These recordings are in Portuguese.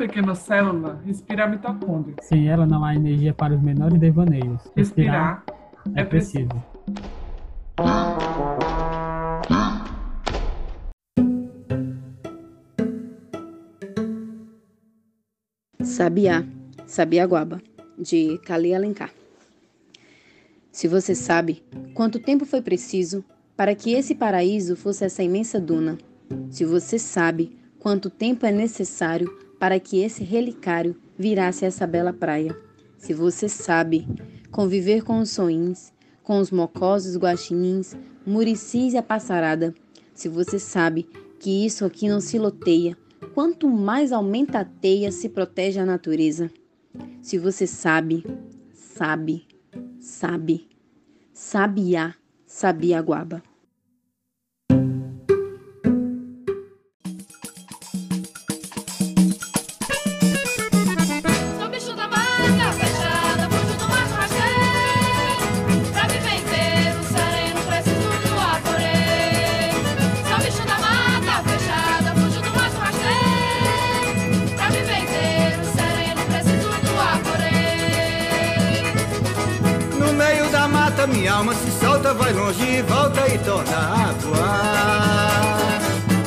pequena célula respira a mitocôndria. Sem ela não há energia para os menores devaneios. Respirar é preciso. Sabiá, Sabiaguaba, de Cali Alencar. Se você sabe quanto tempo foi preciso para que esse paraíso fosse essa imensa duna, se você sabe quanto tempo é necessário para que esse relicário virasse essa bela praia, se você sabe conviver com os soins, com os mocosos guaxinins, muricis e a passarada, se você sabe que isso aqui não se loteia, quanto mais aumenta a teia, se protege a natureza. Se você sabe, sabe, sabe, sabiá, sabia guaba. minha alma se solta, vai longe e volta e torna a voar.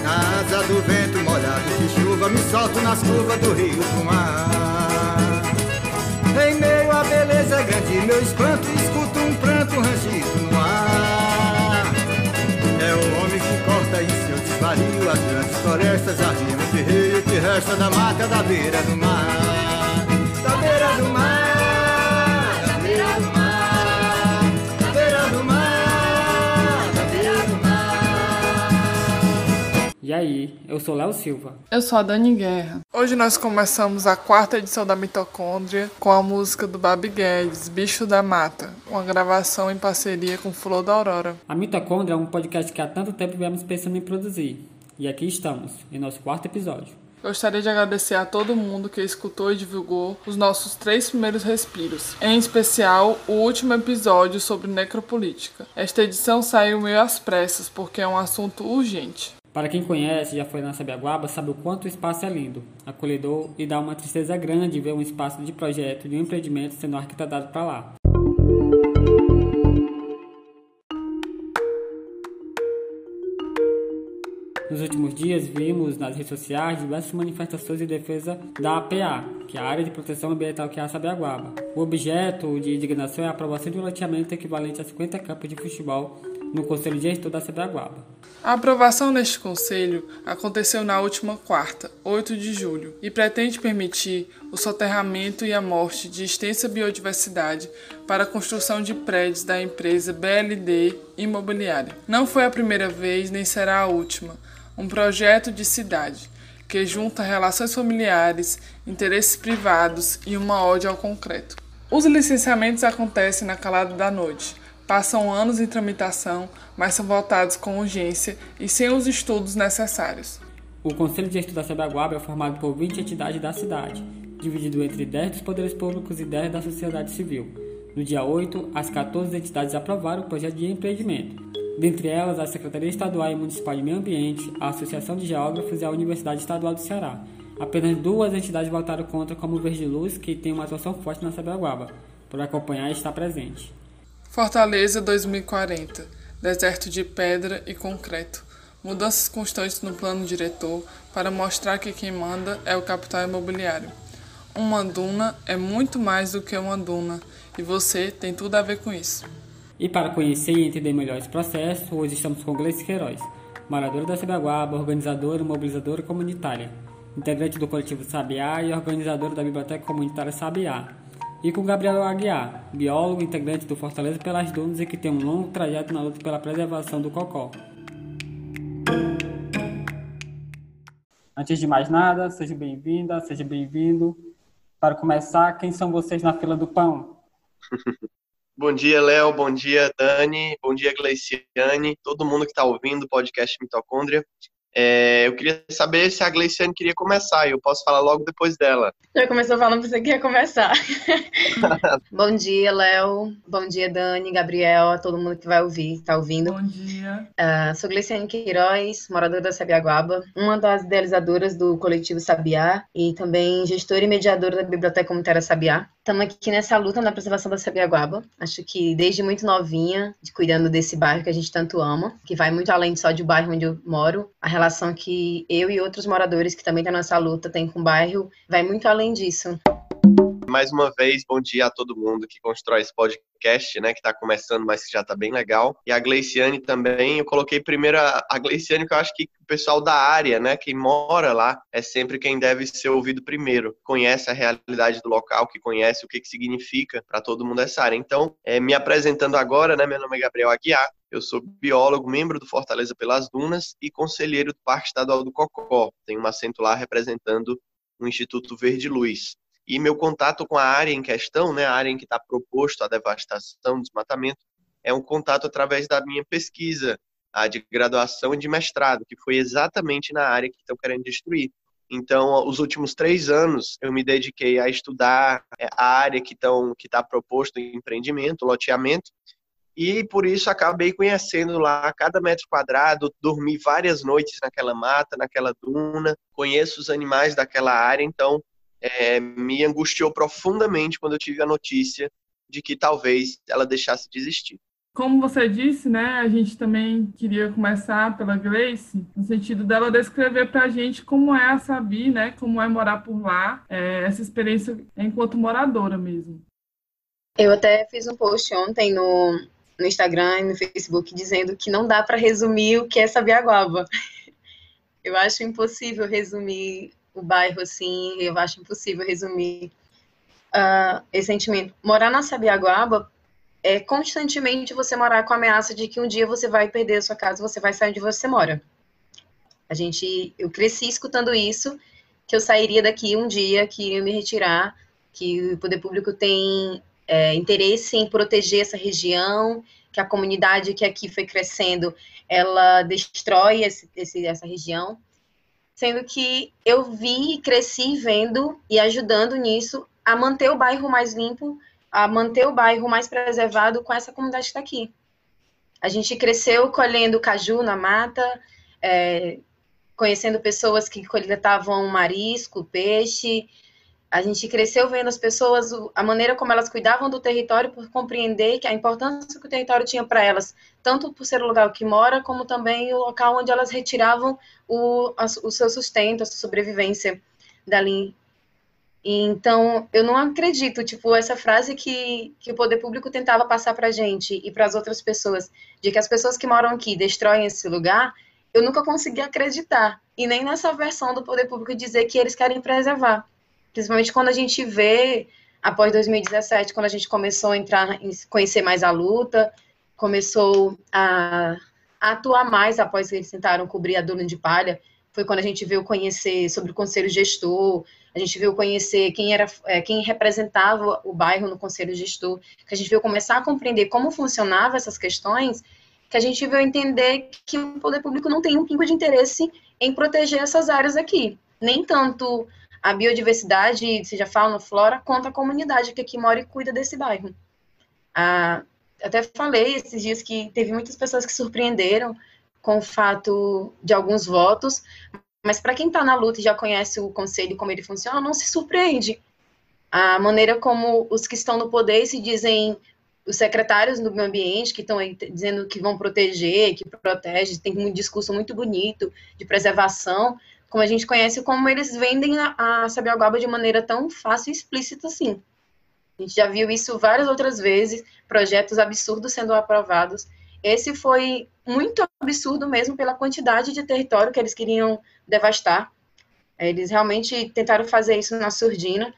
Na asa do vento molhado de chuva, me solto nas curvas do rio pro mar. Em meio à beleza grande, meu espanto, escuto um pranto rangido no ar. É o homem que corta em seu desvario as grandes florestas, a rima de rio que resta da mata da beira do mar. Da beira do mar. E aí, eu sou Léo Silva. Eu sou a Dani Guerra. Hoje nós começamos a quarta edição da Mitocôndria com a música do Babi Guedes, Bicho da Mata, uma gravação em parceria com Flor da Aurora. A Mitocôndria é um podcast que há tanto tempo viemos pensando em produzir. E aqui estamos, em nosso quarto episódio. Gostaria de agradecer a todo mundo que escutou e divulgou os nossos três primeiros respiros, em especial o último episódio sobre necropolítica. Esta edição saiu meio às pressas porque é um assunto urgente. Para quem conhece, já foi na Sabiaguaba, sabe o quanto o espaço é lindo, acolhedor e dá uma tristeza grande ver um espaço de projeto, de um empreendimento sendo arquitetado para lá. Nos últimos dias, vimos nas redes sociais diversas manifestações em defesa da APA, que é a Área de Proteção Ambiental que é a Sabiaguaba. O objeto de indignação é a aprovação de um loteamento equivalente a 50 campos de futebol no Conselho Gestor da Sabiaguaba. A aprovação neste conselho aconteceu na última quarta, 8 de julho, e pretende permitir o soterramento e a morte de extensa biodiversidade para a construção de prédios da empresa BLD Imobiliária. Não foi a primeira vez nem será a última. Um projeto de cidade que junta relações familiares, interesses privados e uma ódio ao concreto. Os licenciamentos acontecem na calada da noite passam anos em tramitação, mas são votados com urgência e sem os estudos necessários. O Conselho de Estudo da Sabaguaba é formado por 20 entidades da cidade, dividido entre 10 dos poderes públicos e 10 da sociedade civil. No dia 8, as 14 entidades aprovaram o projeto de empreendimento. Dentre elas, a Secretaria Estadual e Municipal de Meio Ambiente, a Associação de Geógrafos e a Universidade Estadual do Ceará. Apenas duas entidades votaram contra, como o Verde Luz, que tem uma atuação forte na Sabaguaba, por acompanhar e estar presente. Fortaleza 2040 Deserto de pedra e concreto. Mudanças constantes no plano diretor para mostrar que quem manda é o capital imobiliário. Uma duna é muito mais do que uma duna e você tem tudo a ver com isso. E para conhecer e entender melhor esse processo, hoje estamos com Gleice Queiroz, moradora da Cibaguaba, organizadora e mobilizadora comunitária, integrante do coletivo Sabiá e organizadora da Biblioteca Comunitária Sabiá, e com Gabriel Aguiar, biólogo integrante do Fortaleza pelas Dunas e que tem um longo trajeto na luta pela preservação do cocó. Antes de mais nada, seja bem-vinda, seja bem-vindo. Para começar, quem são vocês na fila do pão? bom dia, Léo. Bom dia, Dani. Bom dia, Gleiciane. Todo mundo que está ouvindo o podcast Mitocôndria. É, eu queria saber se a Gleiciane queria começar, e eu posso falar logo depois dela. Já começou falando que você quer começar. Bom dia, Léo. Bom dia, Dani, Gabriel, a todo mundo que vai ouvir, está ouvindo. Bom dia. Uh, sou Gleiciane Queiroz, moradora da Sabiaguaba, uma das idealizadoras do coletivo Sabiá e também gestora e mediadora da Biblioteca Comunitária Sabiá. Estamos aqui nessa luta na preservação da Sabiaguaba. Acho que desde muito novinha, de cuidando desse bairro que a gente tanto ama, que vai muito além só do bairro onde eu moro, a relação que eu e outros moradores que também estão nessa luta têm com o bairro vai muito além disso. Mais uma vez, bom dia a todo mundo que constrói esse podcast, né, que está começando, mas que já está bem legal. E a Gleiciane também, eu coloquei primeiro a, a Gleiciane, que eu acho que o pessoal da área, né, quem mora lá, é sempre quem deve ser ouvido primeiro. Conhece a realidade do local, que conhece o que, que significa para todo mundo essa área. Então, é, me apresentando agora, né, meu nome é Gabriel Aguiar, eu sou biólogo, membro do Fortaleza pelas Dunas e conselheiro do Parque Estadual do Cocó. Tenho um assento lá representando o Instituto Verde Luz. E meu contato com a área em questão, né, a área em que está proposto a devastação, desmatamento, é um contato através da minha pesquisa a de graduação e de mestrado, que foi exatamente na área que estão querendo destruir. Então, os últimos três anos, eu me dediquei a estudar é, a área que está proposto em empreendimento, loteamento, e por isso acabei conhecendo lá cada metro quadrado, dormi várias noites naquela mata, naquela duna, conheço os animais daquela área, então é, me angustiou profundamente quando eu tive a notícia de que talvez ela deixasse de existir. Como você disse, né, a gente também queria começar pela Grace, no sentido dela descrever para a gente como é a Sabi, né, como é morar por lá, é, essa experiência enquanto moradora mesmo. Eu até fiz um post ontem no, no Instagram e no Facebook dizendo que não dá para resumir o que é Sabiaguaba. Eu acho impossível resumir o bairro assim, eu acho impossível resumir uh, esse sentimento. Morar na Sabiaguaba é constantemente você morar com a ameaça de que um dia você vai perder a sua casa, você vai sair onde você mora. A gente, eu cresci escutando isso, que eu sairia daqui um dia, que iria me retirar, que o poder público tem é, interesse em proteger essa região, que a comunidade que aqui foi crescendo, ela destrói esse, esse, essa região, sendo que eu vi, cresci vendo e ajudando nisso a manter o bairro mais limpo, a manter o bairro mais preservado com essa comunidade que está aqui. A gente cresceu colhendo caju na mata, é, conhecendo pessoas que coletavam marisco, peixe, a gente cresceu vendo as pessoas, a maneira como elas cuidavam do território, por compreender que a importância que o território tinha para elas, tanto por ser o lugar que mora, como também o local onde elas retiravam o, a, o seu sustento, a sua sobrevivência dali. Então, eu não acredito, tipo, essa frase que, que o poder público tentava passar para a gente e para as outras pessoas, de que as pessoas que moram aqui destroem esse lugar, eu nunca consegui acreditar. E nem nessa versão do poder público dizer que eles querem preservar principalmente quando a gente vê, após 2017, quando a gente começou a entrar, conhecer mais a luta, começou a, a atuar mais após que eles tentaram cobrir a duna de palha, foi quando a gente veio conhecer sobre o conselho gestor, a gente veio conhecer quem era, é, quem representava o bairro no conselho gestor, que a gente veio começar a compreender como funcionavam essas questões, que a gente veio entender que o poder público não tem um pingo de interesse em proteger essas áreas aqui, nem tanto a biodiversidade, seja fauna, flora, quanto a comunidade que aqui mora e cuida desse bairro. Ah, até falei esses dias que teve muitas pessoas que surpreenderam com o fato de alguns votos, mas para quem está na luta e já conhece o conselho como ele funciona, não se surpreende. A maneira como os que estão no poder se dizem os secretários do meio ambiente que estão dizendo que vão proteger, que protege, tem um discurso muito bonito de preservação, como a gente conhece, como eles vendem a, a Sabiaguaba de maneira tão fácil e explícita assim. A gente já viu isso várias outras vezes, projetos absurdos sendo aprovados. Esse foi muito absurdo mesmo pela quantidade de território que eles queriam devastar. Eles realmente tentaram fazer isso na surdina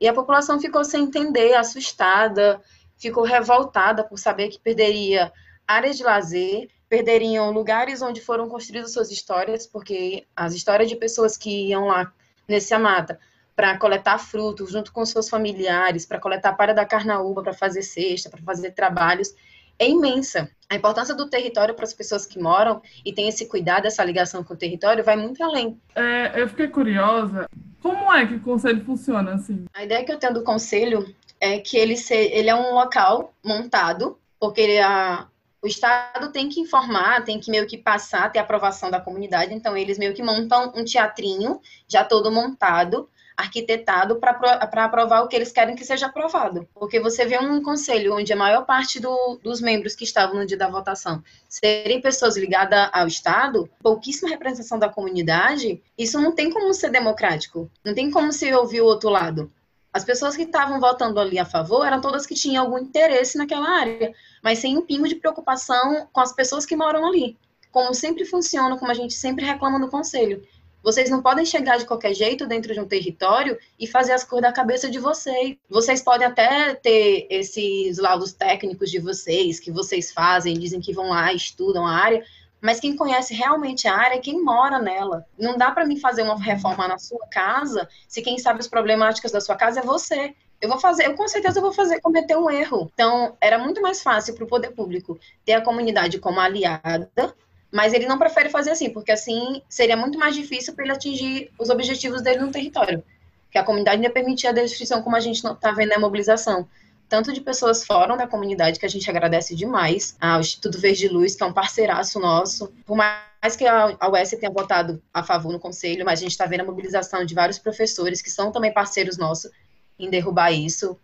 e a população ficou sem entender, assustada, ficou revoltada por saber que perderia áreas de lazer, perderiam lugares onde foram construídas suas histórias, porque as histórias de pessoas que iam lá nesse mata para coletar frutos junto com seus familiares, para coletar palha da carnaúba, para fazer cesta, para fazer trabalhos, é imensa. A importância do território para as pessoas que moram e tem esse cuidado, essa ligação com o território, vai muito além. É, eu fiquei curiosa, como é que o conselho funciona assim? A ideia que eu tenho do conselho é que ele, se, ele é um local montado, porque ele, a, o Estado tem que informar, tem que meio que passar, ter aprovação da comunidade, então eles meio que montam um teatrinho já todo montado, arquitetado para aprovar o que eles querem que seja aprovado. Porque você vê um conselho onde a maior parte do, dos membros que estavam no dia da votação serem pessoas ligadas ao Estado, pouquíssima representação da comunidade, isso não tem como ser democrático, não tem como se ouvir o outro lado. As pessoas que estavam votando ali a favor eram todas que tinham algum interesse naquela área, mas sem um pingo de preocupação com as pessoas que moram ali. Como sempre funciona, como a gente sempre reclama no conselho. Vocês não podem chegar de qualquer jeito dentro de um território e fazer as coisas da cabeça de vocês. Vocês podem até ter esses laudos técnicos de vocês, que vocês fazem, dizem que vão lá, estudam a área, mas quem conhece realmente a área é quem mora nela. Não dá para mim fazer uma reforma na sua casa se quem sabe as problemáticas da sua casa é você. Eu vou fazer, eu com certeza vou fazer cometer um erro. Então, era muito mais fácil para o poder público ter a comunidade como aliada mas ele não prefere fazer assim, porque assim seria muito mais difícil para ele atingir os objetivos dele no território. Que a comunidade ia permitir a destruição, como a gente está vendo na mobilização. Tanto de pessoas fora da comunidade, que a gente agradece demais, ao Instituto Verde Luz, que é um parceiraço nosso. Por mais que a UES tenha votado a favor no conselho, mas a gente está vendo a mobilização de vários professores, que são também parceiros nossos, em derrubar isso.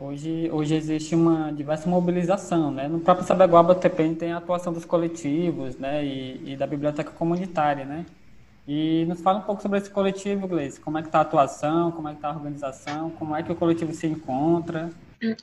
Hoje, hoje existe uma diversa mobilização, né? No próprio Sabeguaba também tem a atuação dos coletivos, né? E, e, da biblioteca comunitária, né? E nos fala um pouco sobre esse coletivo, Gleice. Como é que está a atuação, como é que está a organização, como é que o coletivo se encontra?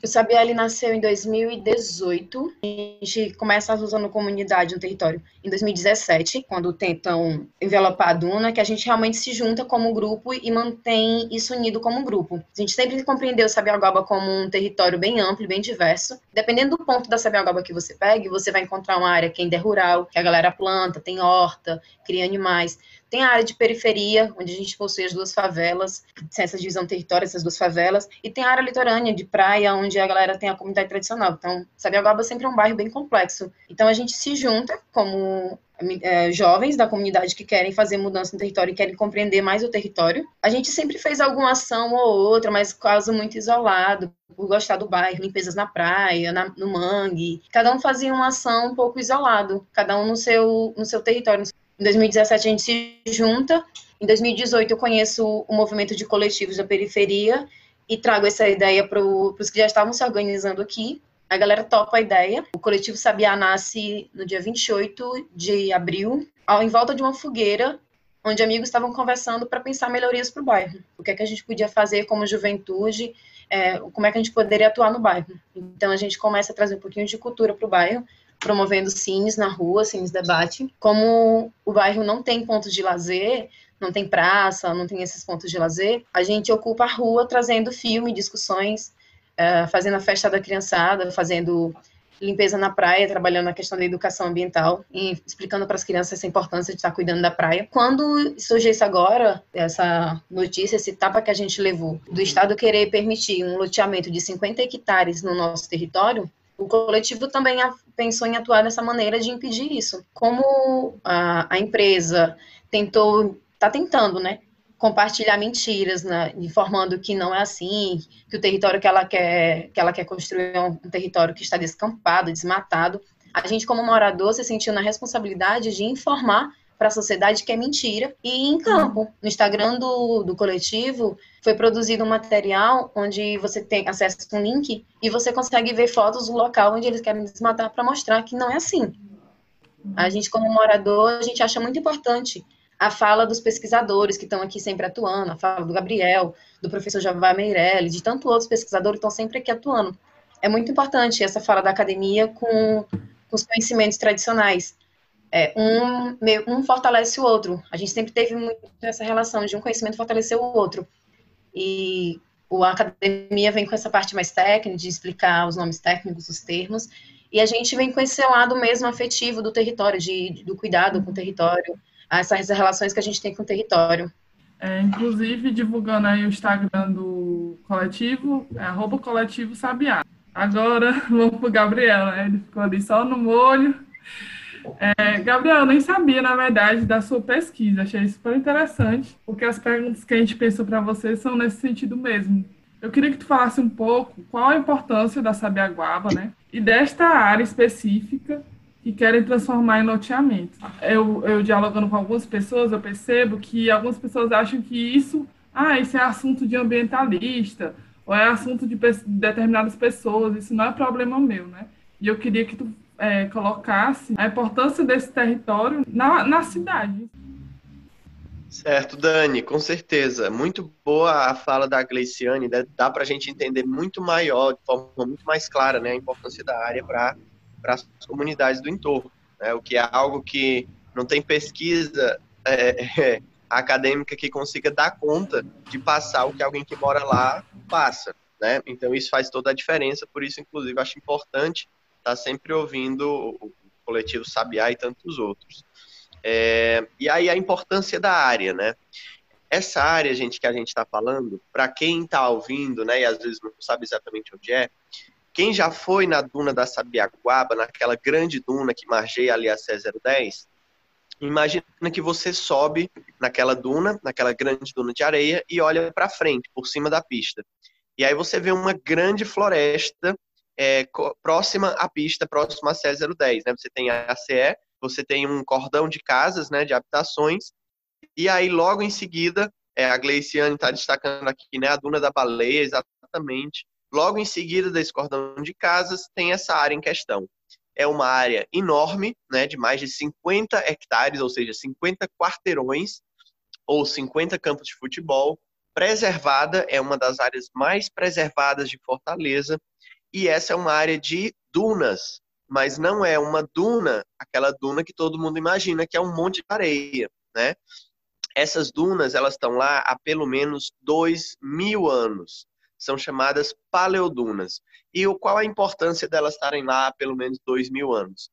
O Sabiá nasceu em 2018. A gente começa usando comunidade no território em 2017, quando tentam envelopar a Duna, que a gente realmente se junta como grupo e mantém isso unido como grupo. A gente sempre compreendeu Sabiagoba como um território bem amplo, bem diverso. Dependendo do ponto da Sabiagoba que você pegue, você vai encontrar uma área que ainda é rural, que a galera planta, tem horta, cria animais. Tem a área de periferia, onde a gente possui as duas favelas, essa divisão do território, essas duas favelas, e tem a área litorânea de praia, onde a galera tem a comunidade tradicional. Então, Sabiaguaba sempre é um bairro bem complexo. Então, a gente se junta como é, jovens da comunidade que querem fazer mudança no território e querem compreender mais o território. A gente sempre fez alguma ação ou outra, mas caso muito isolado, por gostar do bairro, limpezas na praia, na, no mangue. Cada um fazia uma ação um pouco isolado, cada um no seu, no seu território, em 2017 a gente se junta. Em 2018 eu conheço o movimento de coletivos da periferia e trago essa ideia para os que já estavam se organizando aqui. A galera topa a ideia. O coletivo Sabiá nasce no dia 28 de abril, em volta de uma fogueira, onde amigos estavam conversando para pensar melhorias para o bairro. O que é que a gente podia fazer como juventude, é, como é que a gente poderia atuar no bairro. Então a gente começa a trazer um pouquinho de cultura para o bairro, promovendo cines na rua, cines debate. Como o bairro não tem pontos de lazer, não tem praça, não tem esses pontos de lazer, a gente ocupa a rua trazendo filme, discussões, uh, fazendo a festa da criançada, fazendo limpeza na praia, trabalhando na questão da educação ambiental e explicando para as crianças essa importância de estar cuidando da praia. Quando surgiu isso agora, essa notícia, esse tapa que a gente levou do Estado querer permitir um loteamento de 50 hectares no nosso território, o coletivo também pensou em atuar dessa maneira de impedir isso. Como a, a empresa tentou, está tentando, né, compartilhar mentiras, né, informando que não é assim, que o território que ela quer, que ela quer construir é um, território que está descampado, desmatado. A gente, como morador, se sentiu na responsabilidade de informar para a sociedade que é mentira. E em campo, no Instagram do, do coletivo, foi produzido um material onde você tem acesso a um link e você consegue ver fotos do local onde eles querem desmatar para mostrar que não é assim. A gente, como morador, a gente acha muito importante a fala dos pesquisadores que estão aqui sempre atuando, a fala do Gabriel, do professor Javá Meirelles, de tantos outros pesquisadores que estão sempre aqui atuando. É muito importante essa fala da academia com, com os conhecimentos tradicionais é, um, um fortalece o outro. A gente sempre teve muito essa relação de um conhecimento fortalecer o outro. E a academia vem com essa parte mais técnica, de explicar os nomes técnicos, os termos, e a gente vem com esse lado mesmo afetivo do território, de, do cuidado com o território, essas relações que a gente tem com o território. É, inclusive, divulgando aí o Instagram do coletivo, é arroba coletivo Sabiá. Agora vamos para o Gabriel, né? Ele ficou ali só no molho. É, Gabriel, eu nem sabia, na verdade, da sua pesquisa. Achei super interessante, porque as perguntas que a gente pensou para você são nesse sentido mesmo. Eu queria que tu falasse um pouco qual a importância da sabiaguaba, né? E desta área específica que querem transformar em loteamento. Eu, eu dialogando com algumas pessoas, eu percebo que algumas pessoas acham que isso, ah, isso é assunto de ambientalista, ou é assunto de determinadas pessoas, isso não é problema meu, né? E eu queria que tu é, colocasse a importância desse território na, na cidade. Certo, Dani, com certeza. Muito boa a fala da Gleiciane, né? dá para a gente entender muito maior, de forma muito mais clara, né, a importância da área para as comunidades do entorno, né? o que é algo que não tem pesquisa é, é, acadêmica que consiga dar conta de passar o que alguém que mora lá passa. Né? Então isso faz toda a diferença, por isso, inclusive, acho importante tá sempre ouvindo o coletivo Sabiá e tantos outros. É, e aí a importância da área, né? Essa área, gente, que a gente está falando, para quem está ouvindo, né, e às vezes não sabe exatamente onde é, quem já foi na duna da Sabiaguaba, naquela grande duna que margeia ali a C010, imagina que você sobe naquela duna, naquela grande duna de areia e olha para frente, por cima da pista. E aí você vê uma grande floresta é, próxima à pista, próxima à C010, né? Você tem a CE, você tem um cordão de casas, né, de habitações, e aí logo em seguida, é, a Gleiciane está destacando aqui, né, a Duna da Baleia, exatamente, logo em seguida desse cordão de casas, tem essa área em questão. É uma área enorme, né, de mais de 50 hectares, ou seja, 50 quarteirões, ou 50 campos de futebol, preservada, é uma das áreas mais preservadas de Fortaleza, e essa é uma área de dunas, mas não é uma duna, aquela duna que todo mundo imagina que é um monte de areia, né? Essas dunas, elas estão lá há pelo menos dois mil anos. São chamadas paleodunas. E qual a importância delas estarem lá há pelo menos dois mil anos?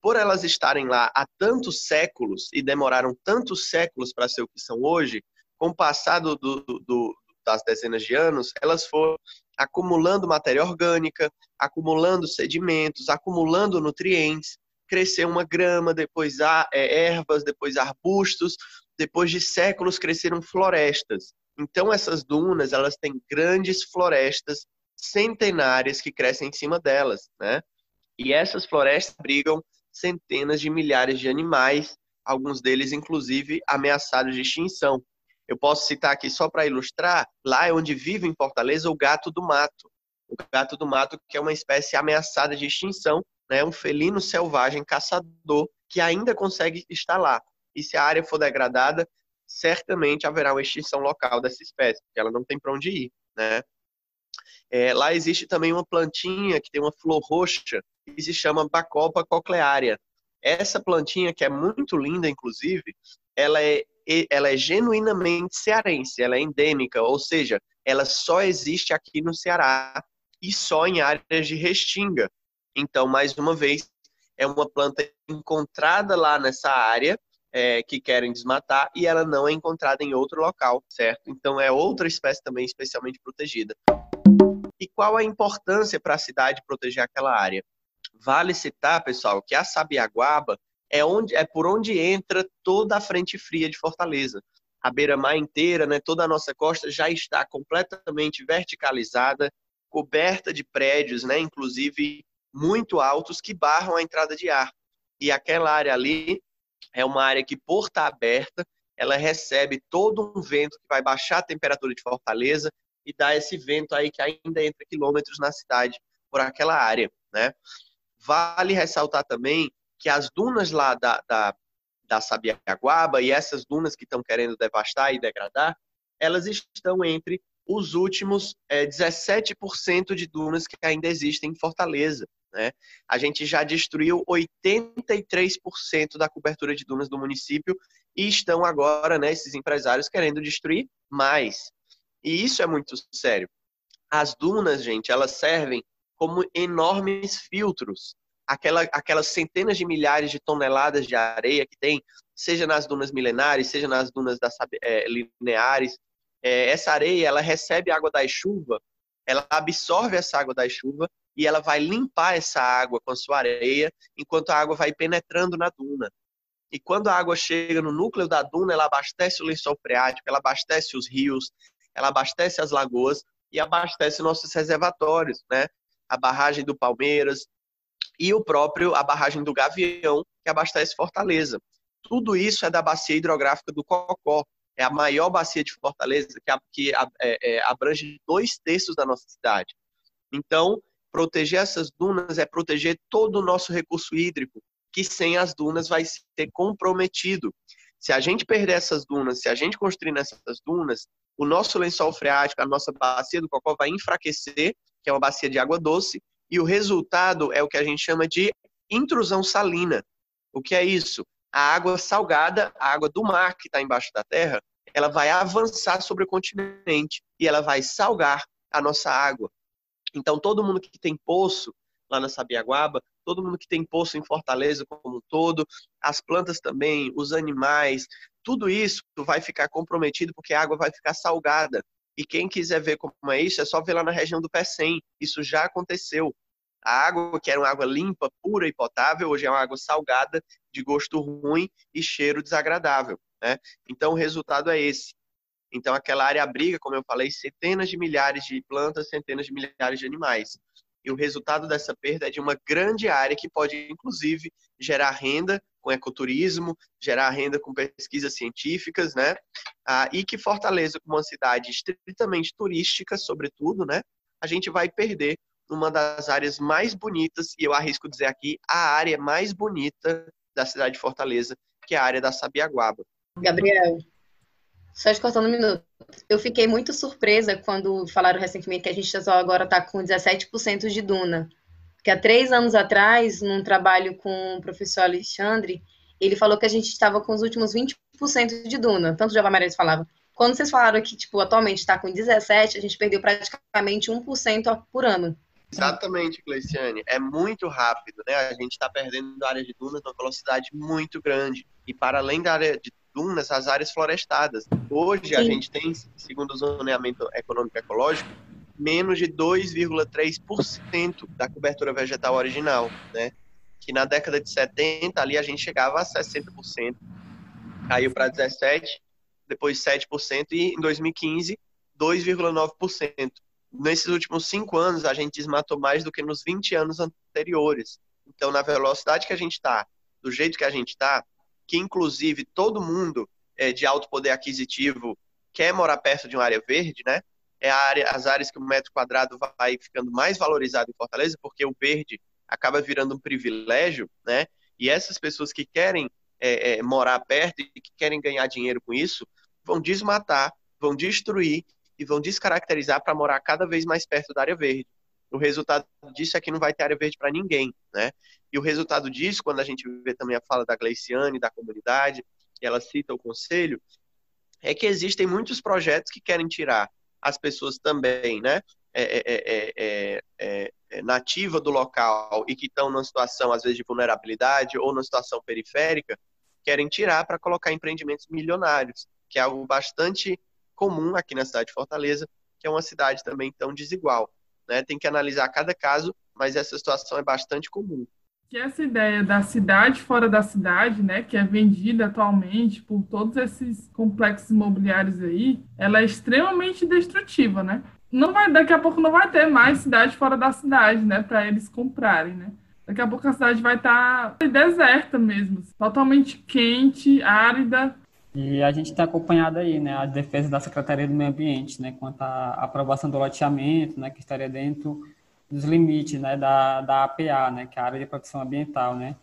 Por elas estarem lá há tantos séculos e demoraram tantos séculos para ser o que são hoje, com o passar do, do, do, das dezenas de anos, elas foram acumulando matéria orgânica, acumulando sedimentos, acumulando nutrientes, cresceu uma grama, depois é, ervas, depois arbustos, depois de séculos cresceram florestas. Então essas dunas, elas têm grandes florestas centenárias que crescem em cima delas, né? E essas florestas abrigam centenas de milhares de animais, alguns deles inclusive ameaçados de extinção. Eu posso citar aqui só para ilustrar, lá é onde vive em Fortaleza o gato do mato. O gato do mato, que é uma espécie ameaçada de extinção, né? um felino selvagem caçador que ainda consegue estar lá. E se a área for degradada, certamente haverá uma extinção local dessa espécie, porque ela não tem para onde ir. Né? É, lá existe também uma plantinha que tem uma flor roxa que se chama Bacopa coclearia. Essa plantinha, que é muito linda, inclusive, ela é ela é genuinamente cearense, ela é endêmica, ou seja, ela só existe aqui no Ceará e só em áreas de restinga. Então, mais uma vez, é uma planta encontrada lá nessa área é, que querem desmatar e ela não é encontrada em outro local, certo? Então, é outra espécie também especialmente protegida. E qual a importância para a cidade proteger aquela área? Vale citar, pessoal, que a sabiaguaba é, onde, é por onde entra toda a frente fria de Fortaleza. A beira-mar inteira, né, toda a nossa costa já está completamente verticalizada, coberta de prédios, né, inclusive muito altos, que barram a entrada de ar. E aquela área ali é uma área que, por estar aberta, ela recebe todo um vento que vai baixar a temperatura de Fortaleza e dá esse vento aí que ainda entra quilômetros na cidade por aquela área, né? Vale ressaltar também que as dunas lá da, da, da Sabiaguaba e essas dunas que estão querendo devastar e degradar, elas estão entre os últimos é, 17% de dunas que ainda existem em Fortaleza. Né? A gente já destruiu 83% da cobertura de dunas do município e estão agora, né, esses empresários querendo destruir mais. E isso é muito sério. As dunas, gente, elas servem como enormes filtros aquela, aquelas centenas de milhares de toneladas de areia que tem, seja nas dunas milenares, seja nas dunas das, é, lineares, é, essa areia ela recebe água da chuva, ela absorve essa água da chuva e ela vai limpar essa água com sua areia, enquanto a água vai penetrando na duna. E quando a água chega no núcleo da duna, ela abastece o lençol freático, ela abastece os rios, ela abastece as lagoas e abastece nossos reservatórios, né? A barragem do Palmeiras e o próprio a barragem do Gavião, que abastece Fortaleza. Tudo isso é da bacia hidrográfica do Cocó. É a maior bacia de Fortaleza que, é, é, abrange dois terços da nossa cidade. Então, proteger essas dunas é proteger todo o nosso recurso hídrico, que sem as dunas vai ser comprometido. Se a gente perder essas dunas, se a gente construir nessas dunas, o nosso lençol freático, a nossa bacia do Cocó vai enfraquecer, que é uma bacia de água doce, e o resultado é o que a gente chama de intrusão salina. O que é isso? A água salgada, a água do mar que está embaixo da terra, ela vai avançar sobre o continente e ela vai salgar a nossa água. Então, todo mundo que tem poço lá na Sabiaguaba, todo mundo que tem poço em Fortaleza como um todo, as plantas também, os animais, tudo isso vai ficar comprometido porque a água vai ficar salgada. E quem quiser ver como é isso, é só ver lá na região do Pecém. Isso já aconteceu. A água, que era uma água limpa, pura e potável, hoje é uma água salgada, de gosto ruim e cheiro desagradável. Né? Então, o resultado é esse. Então, aquela área abriga, como eu falei, centenas de milhares de plantas, centenas de milhares de animais. E o resultado dessa perda é de uma grande área que pode, inclusive, gerar renda com ecoturismo, gerar renda com pesquisas científicas, né? Ah, e que Fortaleza, como uma cidade estritamente turística, sobretudo, né? A gente vai perder uma das áreas mais bonitas, e eu arrisco dizer aqui, a área mais bonita da cidade de Fortaleza, que é a área da Sabiaguaba. Gabriel, só te cortando um minuto. Eu fiquei muito surpresa quando falaram recentemente que a gente só agora está com 17% de duna. Porque há três anos atrás, num trabalho com o professor Alexandre, ele falou que a gente estava com os últimos 20% de duna. Tanto o Java falava. Quando vocês falaram que, tipo, atualmente está com 17%, a gente perdeu praticamente 1% por ano. Exatamente, Cleiciane. É muito rápido, né? A gente está perdendo a área de dunas numa velocidade muito grande. E para além da área de dunas, as áreas florestadas. Hoje Sim. a gente tem, segundo o zoneamento econômico ecológico, menos de 2,3% da cobertura vegetal original, né? Que na década de 70 ali a gente chegava a 60%, caiu para 17, depois 7% e em 2015 2,9%. Nesses últimos cinco anos a gente desmatou mais do que nos 20 anos anteriores. Então, na velocidade que a gente está, do jeito que a gente está, que inclusive todo mundo é, de alto poder aquisitivo quer morar perto de uma área verde, né? É área, as áreas que o metro quadrado vai ficando mais valorizado em Fortaleza, porque o verde acaba virando um privilégio, né? E essas pessoas que querem é, é, morar perto e que querem ganhar dinheiro com isso, vão desmatar, vão destruir e vão descaracterizar para morar cada vez mais perto da área verde. O resultado disso é que não vai ter área verde para ninguém, né? E o resultado disso, quando a gente vê também a fala da Gleiciane, da comunidade, e ela cita o conselho, é que existem muitos projetos que querem tirar as pessoas também, né? É, é, é, é nativa do local e que estão numa situação, às vezes, de vulnerabilidade ou numa situação periférica, querem tirar para colocar empreendimentos milionários, que é algo bastante comum aqui na cidade de Fortaleza, que é uma cidade também tão desigual. Né? Tem que analisar cada caso, mas essa situação é bastante comum. Que essa ideia da cidade fora da cidade, né, que é vendida atualmente por todos esses complexos imobiliários aí, ela é extremamente destrutiva, né? Não vai, daqui a pouco não vai ter mais cidade fora da cidade, né, para eles comprarem, né? Daqui a pouco a cidade vai estar tá deserta mesmo, totalmente quente, árida, e a gente tem acompanhado aí, né, a defesa da Secretaria do Meio Ambiente, né, quanto à aprovação do loteamento, né, que estaria dentro dos limites, né, da, da APA, né, que é a área de proteção ambiental, né.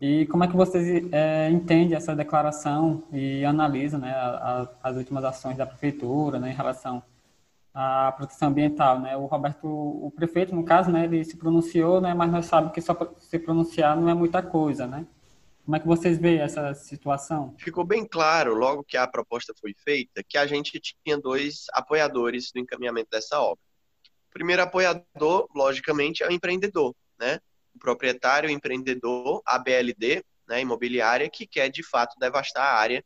E como é que vocês é, entendem essa declaração e analisam, né, as últimas ações da prefeitura, né, em relação à proteção ambiental, né? O Roberto, o prefeito, no caso, né, ele se pronunciou, né, mas nós sabemos que só se pronunciar não é muita coisa, né. Como é que vocês veem essa situação? Ficou bem claro, logo que a proposta foi feita, que a gente tinha dois apoiadores do encaminhamento dessa obra. Primeiro apoiador, logicamente, é o empreendedor, né? O proprietário, o empreendedor, a BLD, né, imobiliária, que quer de fato devastar a área.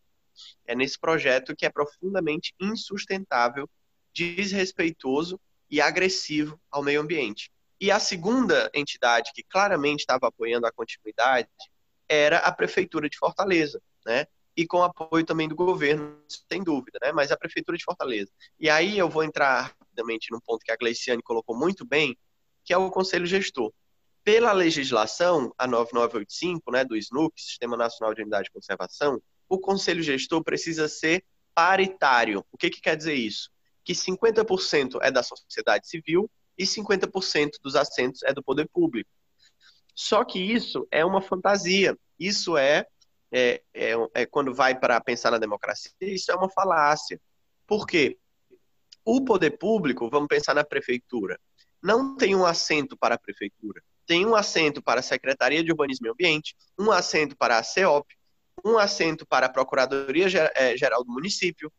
É nesse projeto que é profundamente insustentável, desrespeitoso e agressivo ao meio ambiente. E a segunda entidade que claramente estava apoiando a continuidade era a Prefeitura de Fortaleza, né? E com apoio também do governo, sem dúvida, né? Mas a Prefeitura de Fortaleza. E aí eu vou entrar rapidamente num ponto que a Gleiciane colocou muito bem, que é o Conselho Gestor. Pela legislação, a 9985, né, do SNUC, Sistema Nacional de Unidade de Conservação, o Conselho Gestor precisa ser paritário. O que, que quer dizer isso? Que 50% é da sociedade civil e 50% dos assentos é do poder público. Só que isso é uma fantasia. Isso é, é, é, é quando vai para pensar na democracia, isso é uma falácia. Por quê? O poder público, vamos pensar na prefeitura, não tem um assento para a prefeitura. Tem um assento para a Secretaria de Urbanismo e Ambiente, um assento para a CEOP, um assento para a Procuradoria eh, Geral do Município,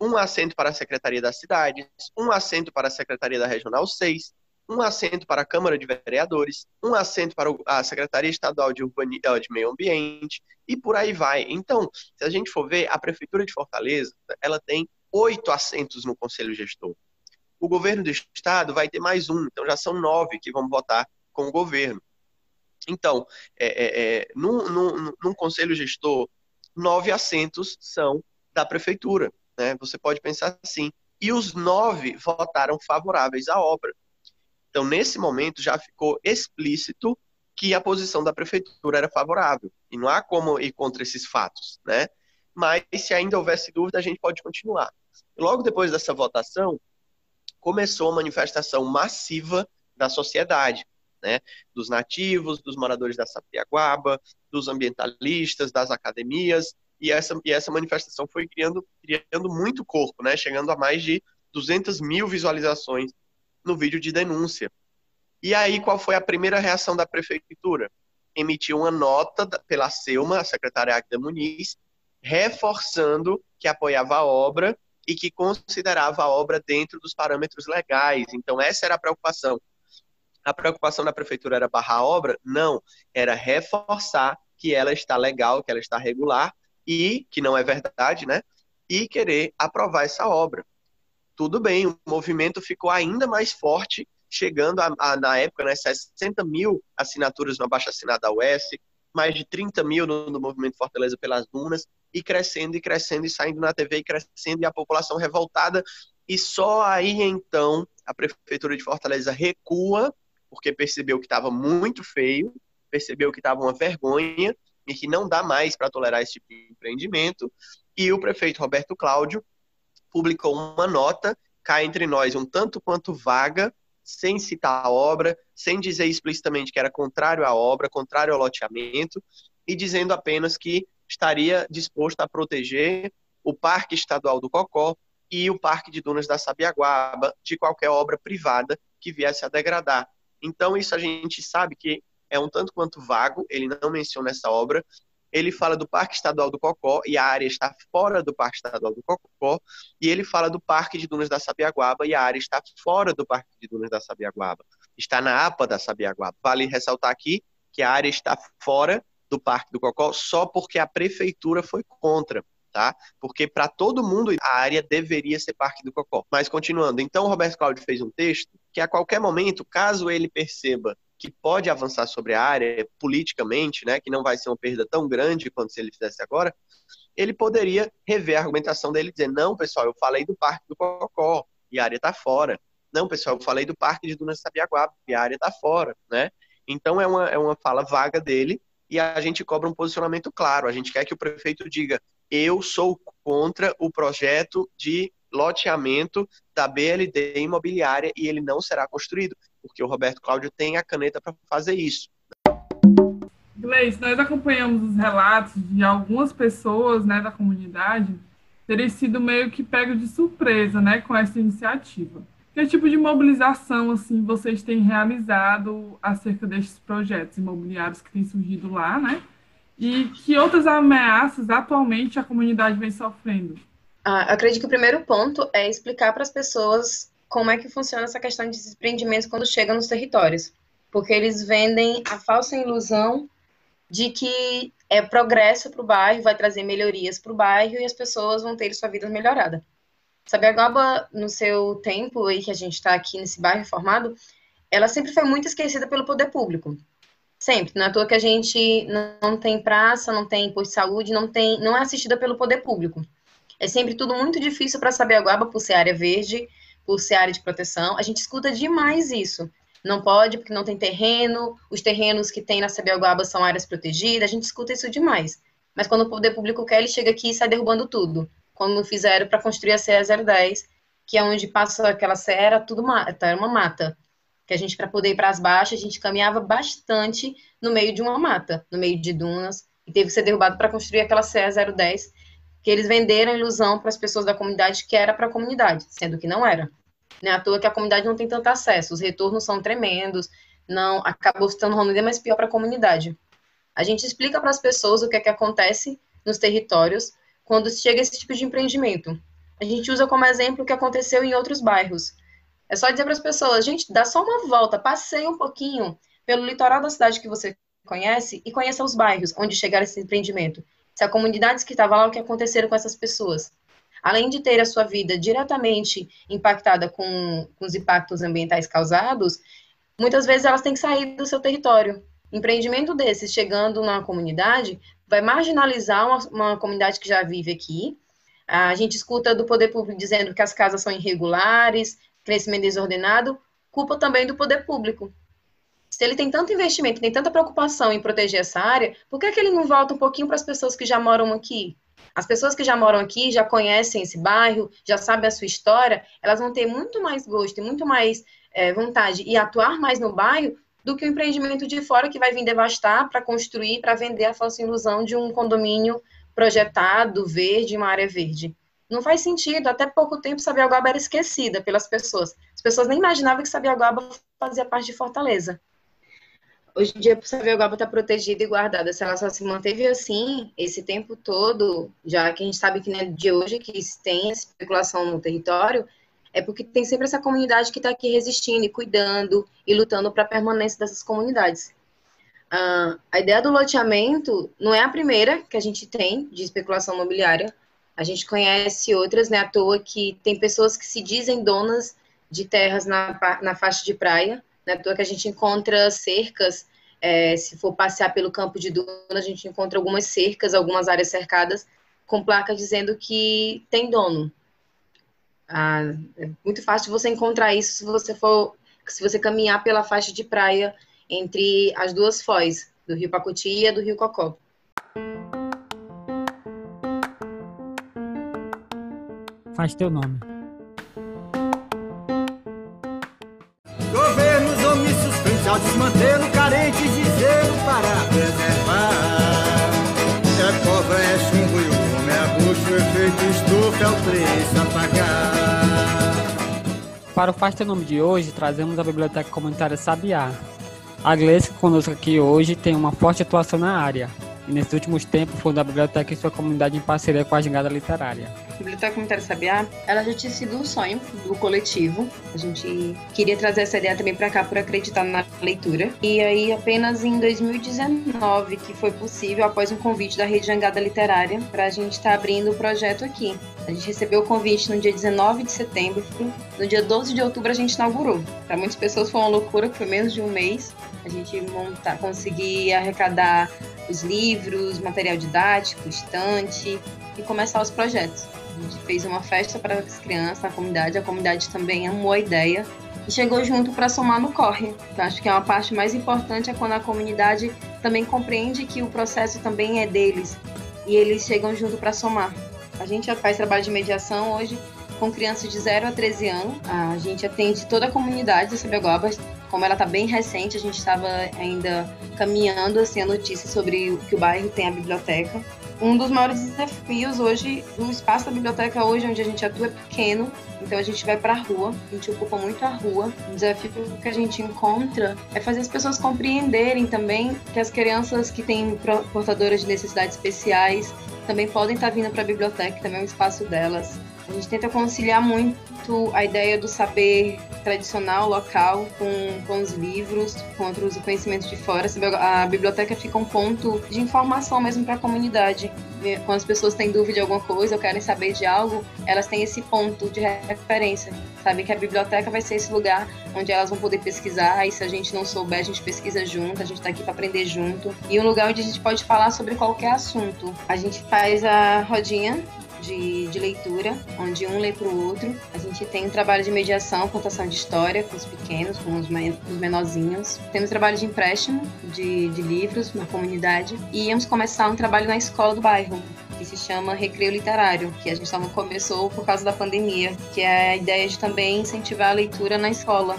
um assento para a Secretaria das Cidades, um assento para a Secretaria da Regional 6, um assento para a Câmara de Vereadores, um assento para a Secretaria Estadual de, Urbani... Eh, de Meio Ambiente e por aí vai. Então, se a gente for ver, a Prefeitura de Fortaleza, ela tem oito assentos no Conselho Gestor. O governo do Estado vai ter mais um, então já são nove que vão votar com o governo. Então, é, é, é, num, num, num, conselho gestor, nove assentos são da prefeitura. Né? Você pode pensar assim. E os nove votaram favoráveis à obra. Então, nesse momento, já ficou explícito que a posição da prefeitura era favorável. E não há como ir contra esses fatos. Né? Mas, se ainda houvesse dúvida, a gente pode continuar. Logo depois dessa votação, começou a manifestação massiva da sociedade né? Dos nativos, dos moradores da Sapiaguaba, dos ambientalistas, das academias, e essa, e essa manifestação foi criando, criando muito corpo, né? Chegando a mais de 200 mil visualizações no vídeo de denúncia. E aí, qual foi a primeira reação da prefeitura? Emitiu uma nota pela Selma, a secretária Agda Muniz, reforçando que apoiava a obra e que considerava a obra dentro dos parâmetros legais. Então, essa era a preocupação a preocupação da prefeitura era barrar a obra? Não, era reforçar que ela está legal, que ela está regular e que não é verdade, né? E querer aprovar essa obra. Tudo bem, o movimento ficou ainda mais forte, chegando a, a na época, né, 60 mil assinaturas no abaixo assinado da UES, mais de 30 mil no, no movimento Fortaleza pelas Dunas, e crescendo e crescendo e saindo na TV e crescendo, e a população revoltada. E só aí então a Prefeitura de Fortaleza recua porque percebeu que estava muito feio, percebeu que estava uma vergonha e que não dá mais para tolerar esse tipo de empreendimento. E o prefeito Roberto Cláudio publicou uma nota, cá entre nós, um tanto quanto vaga, sem citar a obra, sem dizer explicitamente que era contrário à obra, contrário ao loteamento, e dizendo apenas que estaria disposto a proteger o Parque Estadual do Cocó e o Parque de Dunas da Sabiaguaba de qualquer obra privada que viesse a degradar. Então, isso a gente sabe que é um tanto quanto vago, ele não menciona essa obra. Ele fala do Parque Estadual do Cocó e a área está fora do Parque Estadual do Cocó. E ele fala do Parque de Dunas da Sabiaguaba e a área está fora do Parque de Dunas da Sabiaguaba. Está na APA da Sabiaguaba. Vale ressaltar aqui que a área está fora do Parque do Cocó só porque a prefeitura foi contra tá? Porque para todo mundo a área deveria ser Parque do Cocó. Mas continuando, então o Roberto Cláudio fez um texto que a qualquer momento, caso ele perceba que pode avançar sobre a área politicamente, né, que não vai ser uma perda tão grande quanto se ele fizesse agora, ele poderia rever a argumentação dele e dizer: não, pessoal, eu falei do Parque do Cocó e a área está fora. Não, pessoal, eu falei do Parque de Dunas Sabiaguá e a área está fora, né? Então é uma, é uma fala vaga dele e a gente cobra um posicionamento claro. A gente quer que o prefeito diga: eu sou contra o projeto de loteamento da BLD imobiliária e ele não será construído, porque o Roberto Cláudio tem a caneta para fazer isso. Gleice, nós acompanhamos os relatos de algumas pessoas né, da comunidade terem sido meio que pego de surpresa né, com essa iniciativa. Que tipo de mobilização assim vocês têm realizado acerca destes projetos imobiliários que têm surgido lá, né? E que outras ameaças atualmente a comunidade vem sofrendo? Ah, acredito que o primeiro ponto é explicar para as pessoas como é que funciona essa questão de desprendimentos quando chegam nos territórios. Porque eles vendem a falsa ilusão de que é progresso para o bairro, vai trazer melhorias para o bairro e as pessoas vão ter sua vida melhorada. Sabiaguaba, no seu tempo aí que a gente está aqui nesse bairro formado, ela sempre foi muito esquecida pelo poder público. Sempre. Não é à toa que a gente não tem praça, não tem posto de saúde, não, tem, não é assistida pelo poder público. É sempre tudo muito difícil para Sabiaguaba por ser área verde, por ser área de proteção. A gente escuta demais isso. Não pode porque não tem terreno, os terrenos que tem na Sabiaguaba são áreas protegidas, a gente escuta isso demais. Mas quando o poder público quer, ele chega aqui e sai derrubando tudo. Como fizeram para construir a CE 010, que é onde passa aquela serra, tudo mata, era uma mata. Que a gente, para poder ir para as baixas, a gente caminhava bastante no meio de uma mata, no meio de dunas, e teve que ser derrubado para construir aquela CE 010, que eles venderam a ilusão para as pessoas da comunidade que era para a comunidade, sendo que não era. Não é à toa que a comunidade não tem tanto acesso, os retornos são tremendos, não acabou tornando ainda mais pior para a comunidade. A gente explica para as pessoas o que é que acontece nos territórios quando chega esse tipo de empreendimento. A gente usa como exemplo o que aconteceu em outros bairros. É só dizer para as pessoas, gente, dá só uma volta, passeie um pouquinho pelo litoral da cidade que você conhece e conheça os bairros onde chegar esse empreendimento. Se a comunidade que estava lá, o que aconteceram com essas pessoas. Além de ter a sua vida diretamente impactada com, com os impactos ambientais causados, muitas vezes elas têm que sair do seu território. Empreendimento desses chegando na comunidade vai marginalizar uma, uma comunidade que já vive aqui. A gente escuta do poder público dizendo que as casas são irregulares, crescimento desordenado, culpa também do poder público. Se ele tem tanto investimento, tem tanta preocupação em proteger essa área, por que, é que ele não volta um pouquinho para as pessoas que já moram aqui? As pessoas que já moram aqui, já conhecem esse bairro, já sabem a sua história, elas vão ter muito mais gosto e muito mais é, vontade e atuar mais no bairro do que o empreendimento de fora que vai vir devastar para construir, para vender a falsa ilusão de um condomínio projetado, verde, uma área verde. Não faz sentido. Até pouco tempo, Sabiaguaba era esquecida pelas pessoas. As pessoas nem imaginavam que Sabiaguaba fazia parte de Fortaleza. Hoje em dia, Sabiaguaba está protegida e guardada. Se ela só se manteve assim esse tempo todo, já que a gente sabe que não é de hoje que tem especulação no território, é porque tem sempre essa comunidade que está aqui resistindo e cuidando e lutando para a permanência dessas comunidades. Uh, a ideia do loteamento não é a primeira que a gente tem de especulação imobiliária. A gente conhece outras, né, à toa, que tem pessoas que se dizem donas de terras na, na faixa de praia, né, à toa que a gente encontra cercas, é, se for passear pelo campo de duna, a gente encontra algumas cercas, algumas áreas cercadas, com placa dizendo que tem dono, ah, é muito fácil você encontrar isso se você for, se você caminhar pela faixa de praia entre as duas foz, do Rio Pacuti e do Rio Cocó. Faz teu nome. Governos omissos pensados mantendo carentes de zelo para preservar. É cobra, é chumbo e o homem é bucho, efeito estufa é o preço a pagar. Para o Faz Teu Nome de hoje, trazemos a Biblioteca Comunitária Sabiá. A Gleice, conosco aqui hoje, tem uma forte atuação na área e nesses últimos tempos fundou a biblioteca e sua comunidade em parceria com a Gingada Literária. A Biblioteca Comunitária Sabiá, ela já tinha sido um sonho do coletivo. A gente queria trazer essa ideia também para cá por acreditar na leitura. E aí, apenas em 2019 que foi possível, após um convite da Rede Jangada Literária, para a gente estar tá abrindo o projeto aqui. A gente recebeu o convite no dia 19 de setembro. No dia 12 de outubro a gente inaugurou. Para muitas pessoas foi uma loucura, foi menos de um mês. A gente montar, conseguir arrecadar os livros, material didático, estante e começar os projetos. A gente fez uma festa para as crianças, na comunidade, a comunidade também amou a ideia e chegou junto para somar no corre. Então, acho que é uma parte mais importante é quando a comunidade também compreende que o processo também é deles e eles chegam junto para somar. A gente já faz trabalho de mediação hoje com crianças de 0 a 13 anos. A gente atende toda a comunidade de Sabiaguaba. Como ela está bem recente, a gente estava ainda caminhando assim, a notícia sobre que o bairro tem a biblioteca. Um dos maiores desafios hoje, o espaço da biblioteca hoje, onde a gente atua, é pequeno, então a gente vai para a rua, a gente ocupa muito a rua. O desafio que a gente encontra é fazer as pessoas compreenderem também que as crianças que têm portadoras de necessidades especiais também podem estar vindo para a biblioteca, também é um espaço delas. A gente tenta conciliar muito a ideia do saber tradicional, local, com, com os livros, com outros conhecimentos de fora. A biblioteca fica um ponto de informação mesmo para a comunidade. Quando as pessoas têm dúvida de alguma coisa ou querem saber de algo, elas têm esse ponto de referência. Sabe que a biblioteca vai ser esse lugar onde elas vão poder pesquisar, e se a gente não souber, a gente pesquisa junto, a gente está aqui para aprender junto. E um lugar onde a gente pode falar sobre qualquer assunto. A gente faz a rodinha de, de leitura, onde um lê para o outro. A gente tem um trabalho de mediação, contação de história com os pequenos, com os, os menorzinhos. Temos trabalho de empréstimo de, de livros na comunidade. E íamos começar um trabalho na escola do bairro, que se chama Recreio Literário, que a gente não começou por causa da pandemia, que é a ideia de também incentivar a leitura na escola.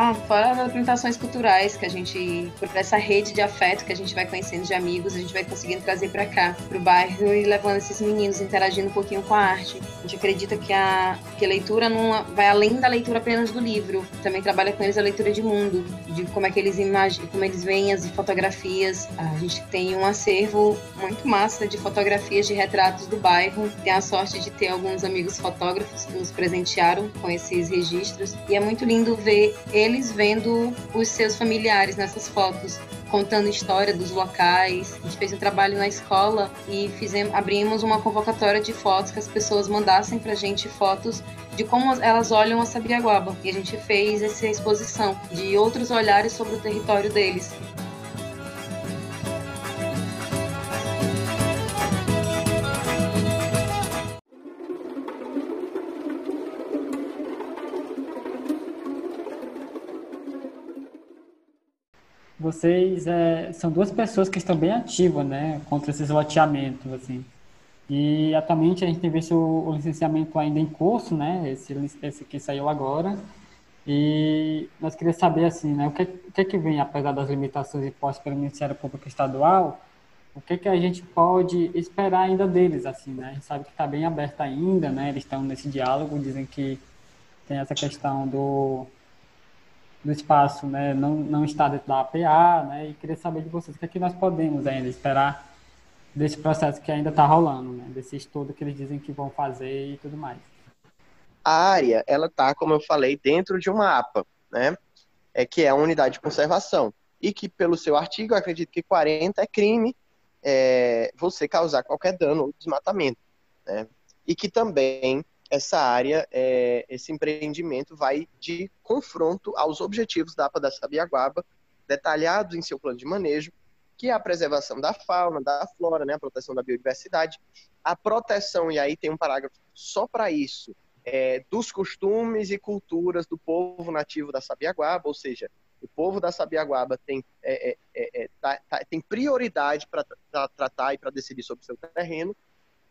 Ah, fora as apresentações culturais que a gente, por essa rede de afeto que a gente vai conhecendo de amigos, a gente vai conseguindo trazer para cá, para o bairro e levando esses meninos interagindo um pouquinho com a arte. A gente acredita que a, que a leitura não vai além da leitura apenas do livro, também trabalha com eles a leitura de mundo, de como é que eles imaginam, como eles veem as fotografias. A gente tem um acervo muito massa de fotografias de retratos do bairro. Tem a sorte de ter alguns amigos fotógrafos que nos presentearam com esses registros e é muito lindo ver eles vendo os seus familiares nessas fotos, contando história dos locais. A gente fez um trabalho na escola e fizemos, abrimos uma convocatória de fotos que as pessoas mandassem pra gente fotos de como elas olham a Sabiaguaba. E a gente fez essa exposição de outros olhares sobre o território deles. Vocês é, são duas pessoas que estão bem ativas, né, contra esses loteamentos, assim. E atualmente a gente tem visto o, licenciamento ainda em curso, né, esse, esse que saiu agora. E nós queríamos saber, assim, né, o que, o que é que vem, apesar das limitações impostas pelo Ministério Público Estadual, o que, é que a gente pode esperar ainda deles, assim, né? A gente sabe que está bem aberto ainda, né? Eles estão nesse diálogo, dizem que tem essa questão do do espaço né, não, não está dentro da APA, né, e queria saber de vocês o que é que nós podemos ainda esperar desse processo que ainda está rolando, né, desse estudo que eles dizem que vão fazer e tudo mais. A área, ela está, como eu falei, dentro de uma APA, né, é, que é a unidade de conservação, e que pelo seu artigo, acredito que 40 é crime é, você causar qualquer dano ou desmatamento, né, e que também essa área, é, esse empreendimento vai de confronto aos objetivos da APA da Sabiaguaba, detalhados em seu plano de manejo, que é a preservação da fauna, da flora, né, a proteção da biodiversidade, a proteção, e aí tem um parágrafo só para isso, é, dos costumes e culturas do povo nativo da Sabiaguaba, ou seja, o povo da Sabiaguaba tem, é, é, é, é tá, tá, tem prioridade para tratar e para decidir sobre o seu terreno,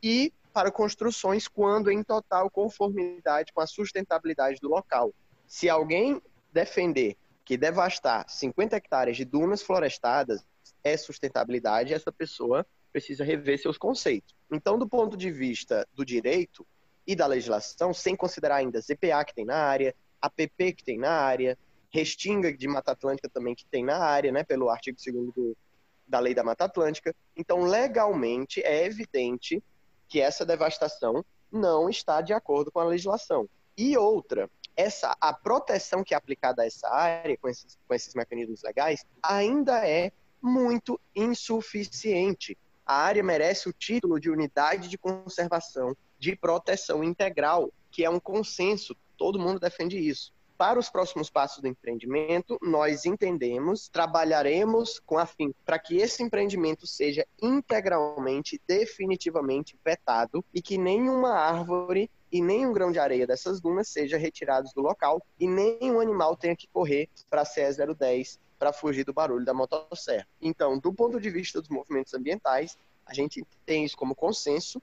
e para construções quando em total conformidade com a sustentabilidade do local. Se alguém defender que devastar 50 hectares de dunas florestadas é sustentabilidade, essa pessoa precisa rever seus conceitos. Então, do ponto de vista do direito e da legislação, sem considerar ainda ZPA que tem na área, APP que tem na área, Restinga de Mata Atlântica também que tem na área, né, pelo artigo 2 da Lei da Mata Atlântica. Então, legalmente, é evidente que essa devastação não está de acordo com a legislação. E outra, essa a proteção que é aplicada a essa área com esses, com esses mecanismos legais ainda é muito insuficiente. A área merece o título de unidade de conservação de proteção integral, que é um consenso, todo mundo defende isso para os próximos passos do empreendimento, nós entendemos, trabalharemos com a fim para que esse empreendimento seja integralmente, definitivamente vetado e que nenhuma árvore e nenhum grão de areia dessas dunas seja retirados do local e nenhum animal tenha que correr para a CE 010 para fugir do barulho da motosserra. Então, do ponto de vista dos movimentos ambientais, a gente tem isso como consenso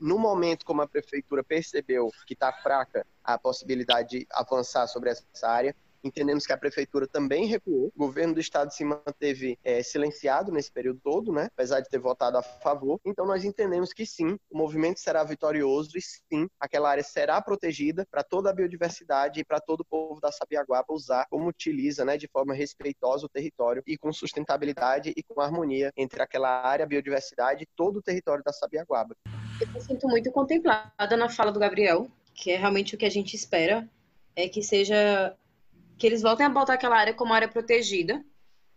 no momento como a prefeitura percebeu que está fraca a possibilidade de avançar sobre essa área, Entendemos que a prefeitura também recuou. O governo do estado se manteve é, silenciado nesse período todo, né? apesar de ter votado a favor. Então, nós entendemos que sim, o movimento será vitorioso e sim, aquela área será protegida para toda a biodiversidade e para todo o povo da Sabiaguaba usar como utiliza, né, de forma respeitosa o território e com sustentabilidade e com harmonia entre aquela área, a biodiversidade e todo o território da Sabiaguaba. Eu me sinto muito contemplada na fala do Gabriel, que é realmente o que a gente espera, é que seja que eles voltem a botar aquela área como área protegida,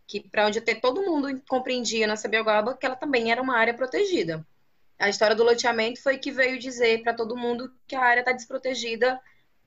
que para onde até todo mundo compreendia na Sabiaguaba que ela também era uma área protegida. A história do loteamento foi que veio dizer para todo mundo que a área está desprotegida,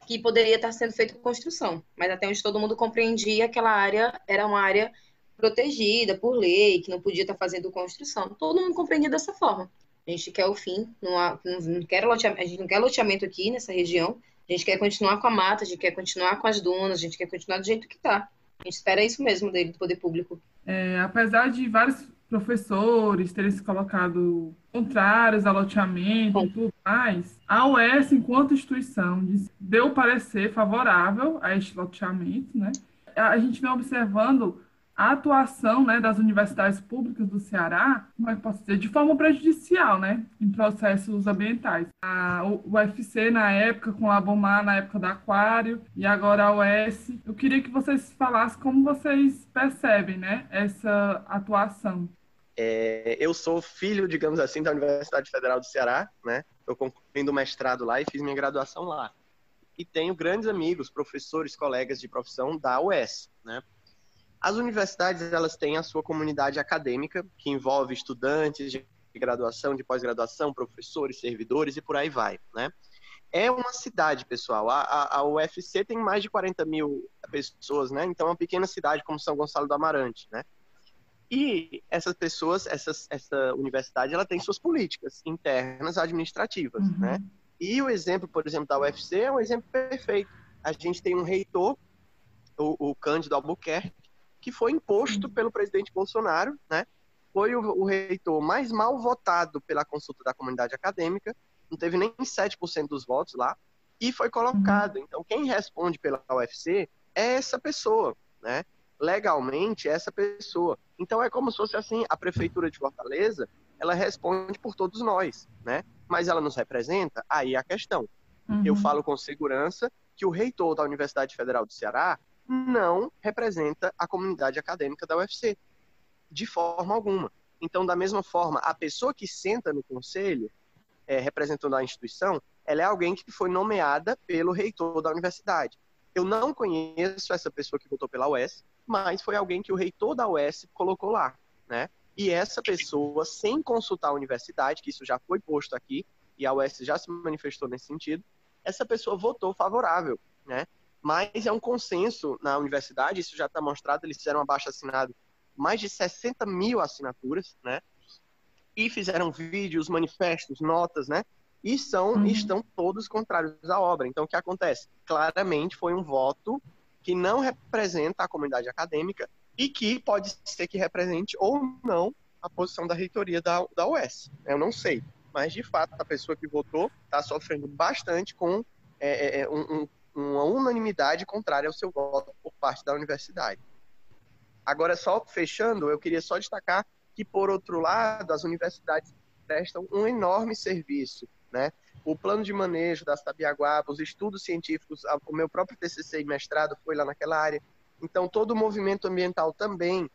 que poderia estar sendo feita construção. Mas até onde todo mundo compreendia, aquela área era uma área protegida por lei, que não podia estar fazendo construção. Todo mundo compreendia dessa forma. A gente quer o fim, não, há, não, quer loteamento, a gente não quer loteamento aqui nessa região. A gente quer continuar com a mata, a gente quer continuar com as dunas, a gente quer continuar do jeito que está. A gente espera isso mesmo dele, do poder público. É, apesar de vários professores terem se colocado contrários ao loteamento e tudo mais, a UES, enquanto instituição, deu parecer favorável a este loteamento, né? A gente vem observando a atuação né, das universidades públicas do Ceará, como é que posso dizer, de forma prejudicial, né, em processos ambientais. A UFC na época, com a Bomar na época da Aquário, e agora a UES. Eu queria que vocês falassem como vocês percebem, né, essa atuação. É, eu sou filho, digamos assim, da Universidade Federal do Ceará, né? Estou concluindo o mestrado lá e fiz minha graduação lá. E tenho grandes amigos, professores, colegas de profissão da UES, né? As universidades elas têm a sua comunidade acadêmica, que envolve estudantes de graduação, de pós-graduação, professores, servidores e por aí vai, né? É uma cidade, pessoal. A, a, a, UFC tem mais de 40 mil pessoas, né? Então é uma pequena cidade como São Gonçalo do Amarante, né? E essas pessoas, essas, essa universidade, ela tem suas políticas internas administrativas, uhum. né? E o exemplo, por exemplo, da UFC é um exemplo perfeito. A gente tem um reitor, o, o Cândido Albuquerque, que foi imposto uhum. pelo presidente Bolsonaro, né? Foi o, o, reitor mais mal votado pela consulta da comunidade acadêmica, não teve nem 7% dos votos lá, e foi colocado. Uhum. Então, quem responde pela UFC é essa pessoa, né? Legalmente, é essa pessoa. Então, é como se fosse assim, a prefeitura de Fortaleza, ela responde por todos nós, né? Mas ela nos representa? Aí é a questão. Uhum. Eu falo com segurança que o reitor da Universidade Federal do Ceará não representa a comunidade acadêmica da UFC, de forma alguma. Então, da mesma forma, a pessoa que senta no conselho, é, representando a instituição, ela é alguém que foi nomeada pelo reitor da universidade. Eu não conheço essa pessoa que votou pela UES, mas foi alguém que o reitor da UES colocou lá, né? E essa pessoa, sem consultar a universidade, que isso já foi posto aqui, e a UES já se manifestou nesse sentido, essa pessoa votou favorável, né? Mas é um consenso na universidade, isso já está mostrado, eles fizeram abaixo assinado mais de 60 mil assinaturas, né? E fizeram vídeos, manifestos, notas, né? E são, uhum. estão todos contrários à obra. Então, o que acontece? Claramente foi um voto que não representa a comunidade acadêmica e que pode ser que represente ou não a posição da reitoria da, da UES. Eu não sei. Mas, de fato, a pessoa que votou está sofrendo bastante com é, é, é um, um uma unanimidade contrária ao seu voto por parte da universidade. Agora, só fechando, eu queria só destacar que, por outro lado, as universidades prestam um enorme serviço, né? O plano de manejo da Sabiaguaba, os estudos científicos, o meu próprio TCC e mestrado foi lá naquela área. Então, todo o movimento ambiental também,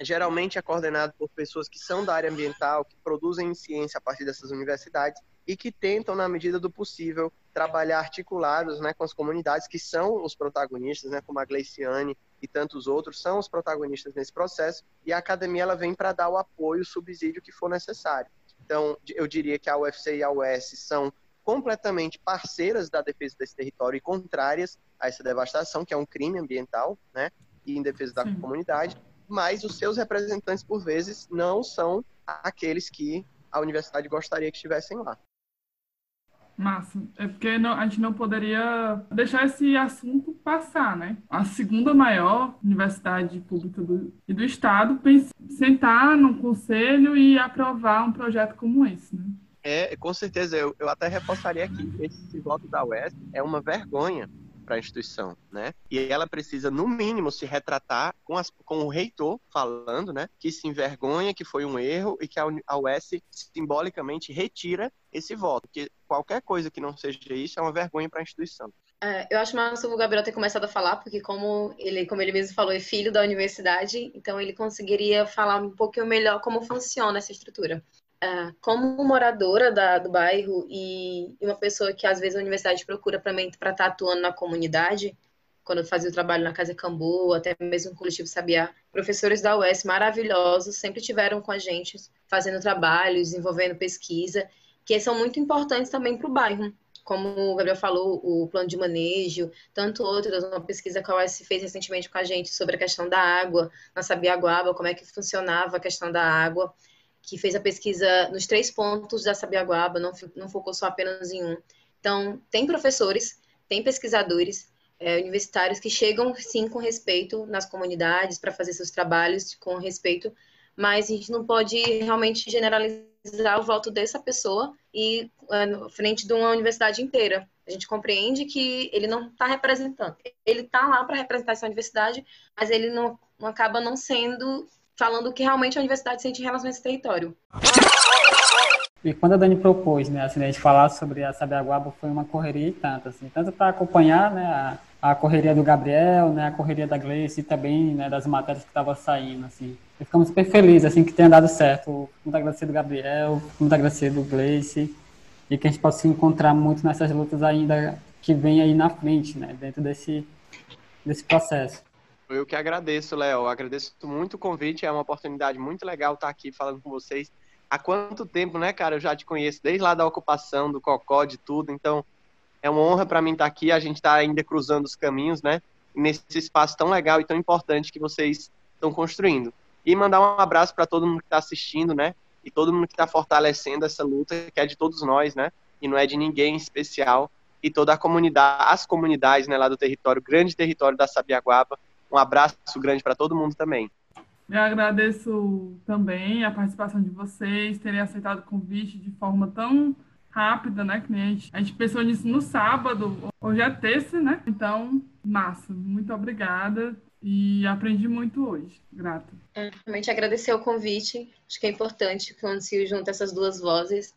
geralmente é coordenado por pessoas que são da área ambiental, que produzem ciência a partir dessas universidades e que tentam, na medida do possível, trabalhar articulados né, com as comunidades que são os protagonistas, né, como a Gleiciane e tantos outros, são os protagonistas nesse processo, e a academia ela vem para dar o apoio, o subsídio que for necessário. Então, eu diria que a UFC e a US são completamente parceiras da defesa desse território e contrárias a essa devastação, que é um crime ambiental, né, e em defesa da Sim. comunidade, mas os seus representantes, por vezes, não são aqueles que a universidade gostaria que estivessem lá. Massa. É porque não, a gente não poderia deixar esse assunto passar, né? A segunda maior universidade pública do, do estado sentar no conselho e aprovar um projeto como esse, né? É, com certeza. Eu, eu até reforçaria aqui, esse voto da UES é uma vergonha para a instituição, né? E ela precisa, no mínimo, se retratar com, as, com o reitor falando, né? Que se envergonha, que foi um erro e que a, UES simbolicamente retira esse voto. Que qualquer coisa que não seja isso é uma vergonha para a instituição. É, eu acho massa o Gabriel ter começado a falar, porque como ele, como ele mesmo falou, é filho da universidade, então ele conseguiria falar um pouquinho melhor como funciona essa estrutura. Uh, como moradora da, do bairro e, uma pessoa que às vezes a universidade procura para estar tá atuando na comunidade, quando eu fazia o trabalho na Casa Cambu, até mesmo no Coletivo Sabiá. Professores da UES maravilhosos sempre tiveram com a gente, fazendo trabalho, desenvolvendo pesquisa, que são muito importantes também para o bairro. Como o Gabriel falou, o plano de manejo, tanto outras, uma pesquisa que a UES fez recentemente com a gente sobre a questão da água, na Sabiaguaba, como é que funcionava a questão da água, que fez a pesquisa nos três pontos da Sabiaguaba, não, não focou só apenas em um. Então, tem professores, tem pesquisadores, é, universitários que chegam sim com respeito nas comunidades para fazer seus trabalhos com respeito, mas a gente não pode realmente generalizar o voto dessa pessoa e é, frente de uma universidade inteira. A gente compreende que ele não está representando. Ele está lá para representar essa universidade, mas ele não, não acaba não sendo falando que realmente a universidade sente em relação a esse território. E quando a Dani propôs, né, assim, a gente falar sobre a Sabiaguaba, foi uma correria e tanto, assim, tanto para acompanhar, né, a, a correria do Gabriel, né, a correria da Gleice e também, né, das matérias que estavam saindo, assim. E ficamos super felizes, assim, que tenha dado certo. Muito agradecido do Gabriel, muito agradecido do Gleice, e que a gente possa se encontrar muito nessas lutas ainda que vem aí na frente, né, dentro desse, desse processo. Eu que agradeço, Léo. Agradeço muito o convite. É uma oportunidade muito legal estar aqui falando com vocês há quanto tempo, né, cara? Eu já te conheço desde lá da ocupação, do Cocó, de tudo. Então, é uma honra para mim estar aqui. A gente está ainda cruzando os caminhos, né? Nesse espaço tão legal e tão importante que vocês estão construindo. E mandar um abraço para todo mundo que está assistindo, né? E todo mundo que está fortalecendo essa luta, que é de todos nós, né? E não é de ninguém em especial. E toda a comunidade, as comunidades, né, lá do território, grande território da Sabiaguaba. Um abraço grande para todo mundo também. Eu agradeço também a participação de vocês, terem aceitado o convite de forma tão rápida, né? Que a gente, a gente pensou nisso no sábado, hoje é terça, né? Então, massa, muito obrigada e aprendi muito hoje. Grata. É, realmente agradecer o convite, acho que é importante quando se junta essas duas vozes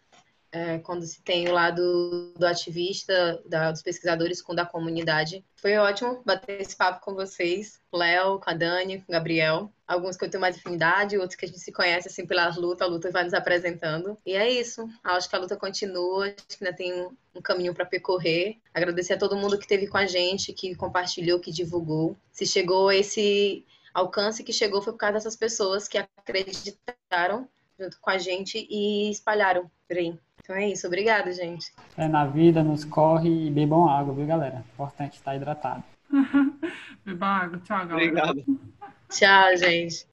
é, quando se tem o lado do ativista, da, dos pesquisadores com da comunidade. Foi ótimo bater esse papo com vocês, Léo, com a Dani, com o Gabriel. Alguns que eu tenho mais afinidade, outros que a gente se conhece assim pelas lutas, a luta vai nos apresentando. E é isso. Acho que a luta continua, acho que ainda tem um, um caminho para percorrer. Agradecer a todo mundo que esteve com a gente, que compartilhou, que divulgou. Se chegou a esse alcance que chegou foi por causa dessas pessoas que acreditaram junto com a gente e espalharam por aí. Então é isso, obrigada, gente. É na vida, nos corre e bebam água, viu, galera? Importante estar hidratado. Beba água. Tchau, galera. Obrigado. Tchau, gente.